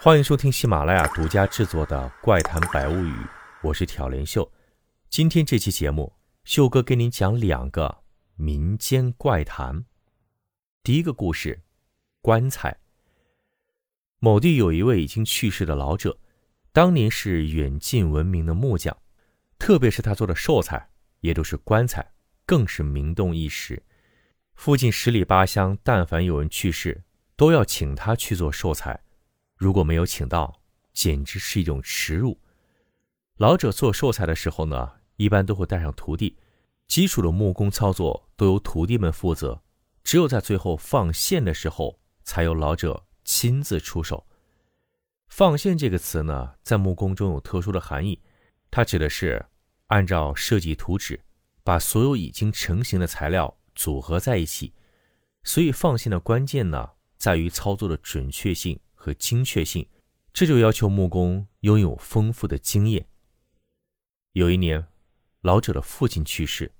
欢迎收听喜马拉雅独家制作的《怪谈百物语》，我是挑帘秀。今天这期节目，秀哥给您讲两个民间怪谈。第一个故事，棺材。某地有一位已经去世的老者，当年是远近闻名的木匠，特别是他做的寿材，也都是棺材，更是名动一时。附近十里八乡，但凡有人去世，都要请他去做寿材。如果没有请到，简直是一种耻辱。老者做寿材的时候呢，一般都会带上徒弟，基础的木工操作都由徒弟们负责，只有在最后放线的时候，才由老者亲自出手。放线这个词呢，在木工中有特殊的含义，它指的是按照设计图纸，把所有已经成型的材料组合在一起。所以放线的关键呢，在于操作的准确性。和精确性，这就要求木工拥有丰富的经验。有一年，老者的父亲去世，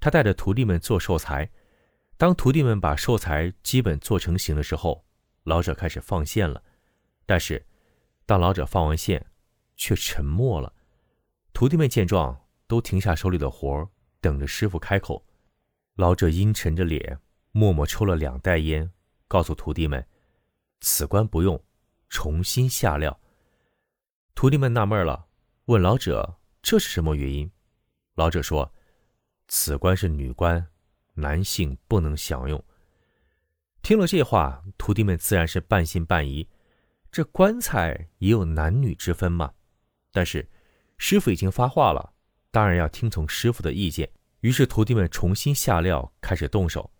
他带着徒弟们做寿材。当徒弟们把寿材基本做成型的时候，老者开始放线了。但是，当老者放完线，却沉默了。徒弟们见状，都停下手里的活等着师傅开口。老者阴沉着脸，默默抽了两袋烟，告诉徒弟们。此关不用重新下料。徒弟们纳闷了，问老者：“这是什么原因？”老者说：“此关是女官，男性不能享用。”听了这话，徒弟们自然是半信半疑。这棺材也有男女之分吗？但是师傅已经发话了，当然要听从师傅的意见。于是徒弟们重新下料，开始动手。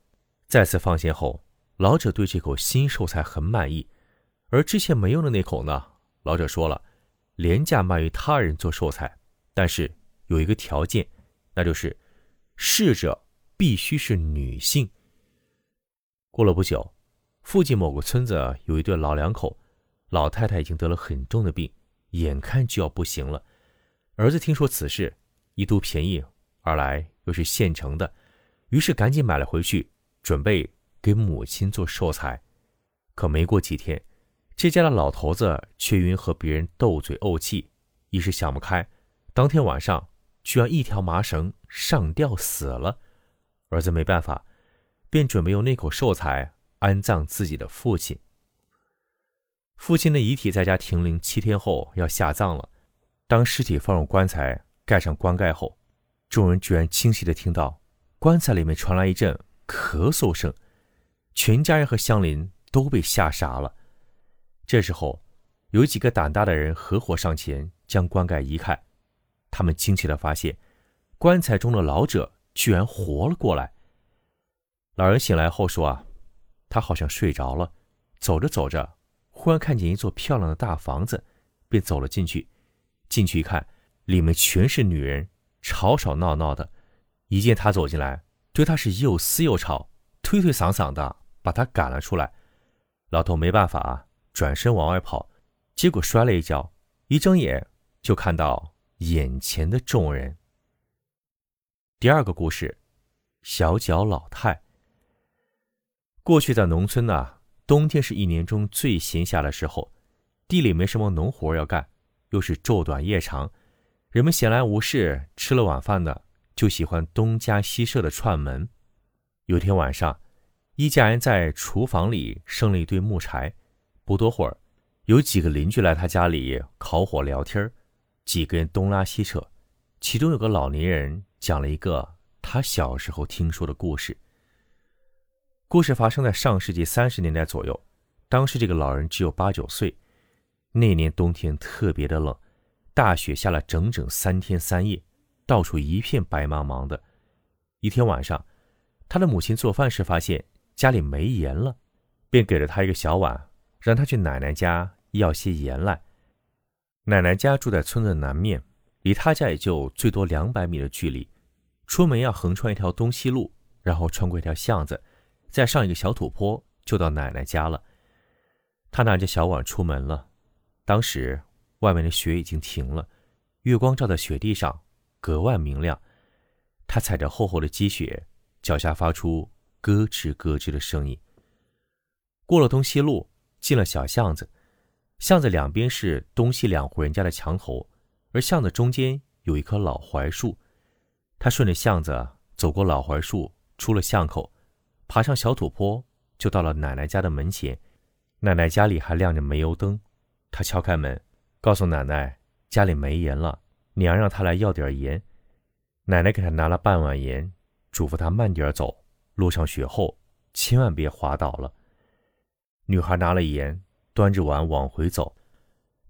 再次放线后。老者对这口新寿材很满意，而之前没用的那口呢？老者说了，廉价卖于他人做寿材，但是有一个条件，那就是逝者必须是女性。过了不久，附近某个村子有一对老两口，老太太已经得了很重的病，眼看就要不行了。儿子听说此事，一图便宜，二来又是现成的，于是赶紧买了回去，准备。给母亲做寿材，可没过几天，这家的老头子却因和别人斗嘴怄气，一时想不开，当天晚上居然一条麻绳上吊死了。儿子没办法，便准备用那口寿材安葬自己的父亲。父亲的遗体在家停灵七天后要下葬了，当尸体放入棺材，盖上棺盖后，众人居然清晰的听到棺材里面传来一阵咳嗽声。全家人和乡邻都被吓傻了。这时候，有几个胆大的人合伙上前将棺盖移开。他们惊奇地发现，棺材中的老者居然活了过来。老人醒来后说：“啊，他好像睡着了，走着走着，忽然看见一座漂亮的大房子，便走了进去。进去一看，里面全是女人，吵吵闹闹的。一见他走进来，对他是又撕又吵，推推搡搡的。”把他赶了出来，老头没办法，转身往外跑，结果摔了一跤，一睁眼就看到眼前的众人。第二个故事，小脚老太。过去在农村呢，冬天是一年中最闲暇的时候，地里没什么农活要干，又是昼短夜长，人们闲来无事，吃了晚饭呢，就喜欢东家西舍的串门。有天晚上。一家人在厨房里生了一堆木柴，不多会儿，有几个邻居来他家里烤火聊天几个人东拉西扯，其中有个老年人讲了一个他小时候听说的故事。故事发生在上世纪三十年代左右，当时这个老人只有八九岁。那年冬天特别的冷，大雪下了整整三天三夜，到处一片白茫茫的。一天晚上，他的母亲做饭时发现。家里没盐了，便给了他一个小碗，让他去奶奶家要些盐来。奶奶家住在村子南面，离他家也就最多两百米的距离。出门要横穿一条东西路，然后穿过一条巷子，再上一个小土坡，就到奶奶家了。他拿着小碗出门了。当时外面的雪已经停了，月光照在雪地上，格外明亮。他踩着厚厚的积雪，脚下发出。咯吱咯吱的声音。过了东西路，进了小巷子，巷子两边是东西两户人家的墙头，而巷子中间有一棵老槐树。他顺着巷子走过老槐树，出了巷口，爬上小土坡，就到了奶奶家的门前。奶奶家里还亮着煤油灯，他敲开门，告诉奶奶家里没盐了，娘让他来要点盐。奶奶给他拿了半碗盐，嘱咐他慢点走，路上雪厚，千万别滑倒了。女孩拿了盐，端着碗往回走。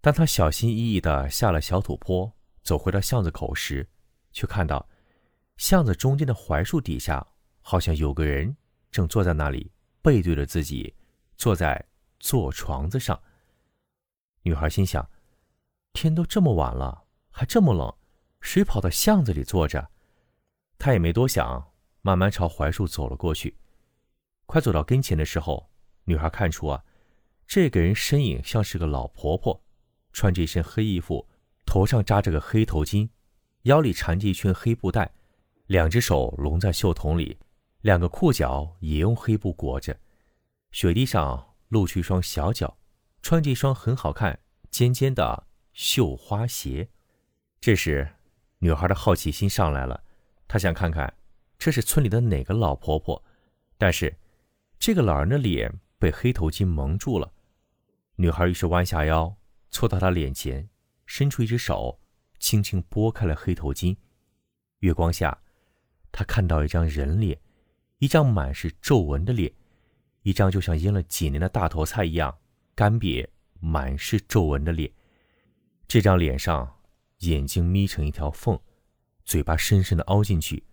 当她小心翼翼地下了小土坡，走回到巷子口时，却看到。巷子中间的槐树底下，好像有个人正坐在那里，背对着自己，坐在坐床子上。女孩心想：天都这么晚了，还这么冷，谁跑到巷子里坐着？她也没多想，慢慢朝槐树走了过去。快走到跟前的时候，女孩看出啊，这个人身影像是个老婆婆，穿着一身黑衣服，头上扎着个黑头巾，腰里缠着一圈黑布带。两只手拢在袖筒里，两个裤脚也用黑布裹着，雪地上露出一双小脚，穿着一双很好看、尖尖的绣花鞋。这时，女孩的好奇心上来了，她想看看这是村里的哪个老婆婆。但是，这个老人的脸被黑头巾蒙住了。女孩于是弯下腰，凑到他脸前，伸出一只手，轻轻拨开了黑头巾。月光下。他看到一张人脸，一张满是皱纹的脸，一张就像腌了几年的大头菜一样干瘪、满是皱纹的脸。这张脸上，眼睛眯成一条缝，嘴巴深深的凹进去，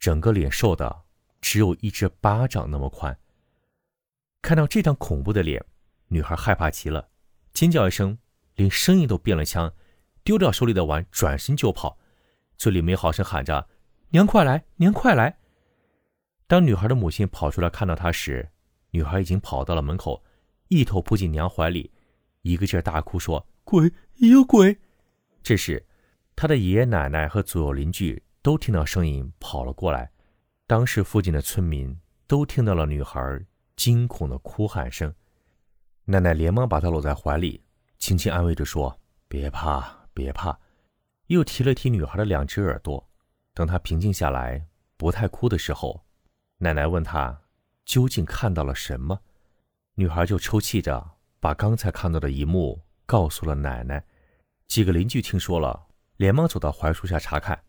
整个脸瘦的只有一只巴掌那么宽。看到这张恐怖的脸，女孩害怕极了，尖叫一声，连声音都变了腔，丢掉手里的碗，转身就跑，嘴里没好声喊着。娘快来！娘快来！当女孩的母亲跑出来看到她时，女孩已经跑到了门口，一头扑进娘怀里，一个劲儿大哭说：“鬼！有鬼！”这时，她的爷爷奶奶和左右邻居都听到声音跑了过来，当时附近的村民都听到了女孩惊恐的哭喊声。奶奶连忙把她搂在怀里，轻轻安慰着说：“别怕，别怕。”又提了提女孩的两只耳朵。等她平静下来，不太哭的时候，奶奶问她究竟看到了什么，女孩就抽泣着把刚才看到的一幕告诉了奶奶。几个邻居听说了，连忙走到槐树下查看，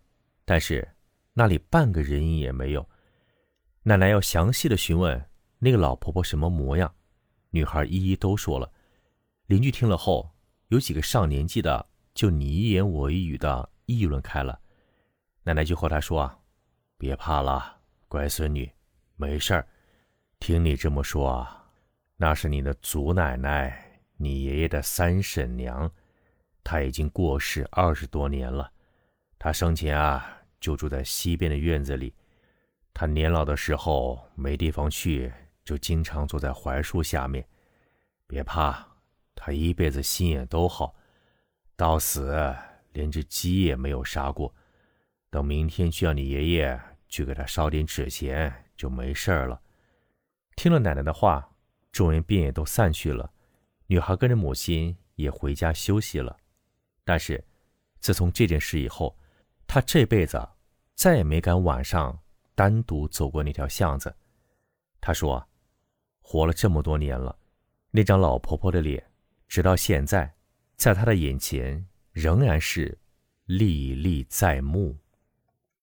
但是那里半个人影也没有。奶奶要详细的询问那个老婆婆什么模样，女孩一一都说了。邻居听了后，有几个上年纪的就你一言我一语的议论开了。奶奶就和他说啊：“别怕了，乖孙女，没事儿。听你这么说啊，那是你的祖奶奶，你爷爷的三婶娘，她已经过世二十多年了。她生前啊，就住在西边的院子里。他年老的时候没地方去，就经常坐在槐树下面。别怕，他一辈子心眼都好，到死连只鸡也没有杀过。”等明天去叫你爷爷去给他烧点纸钱，就没事了。听了奶奶的话，众人便也都散去了。女孩跟着母亲也回家休息了。但是，自从这件事以后，他这辈子再也没敢晚上单独走过那条巷子。他说：“活了这么多年了，那张老婆婆的脸，直到现在，在他的眼前仍然是历历在目。”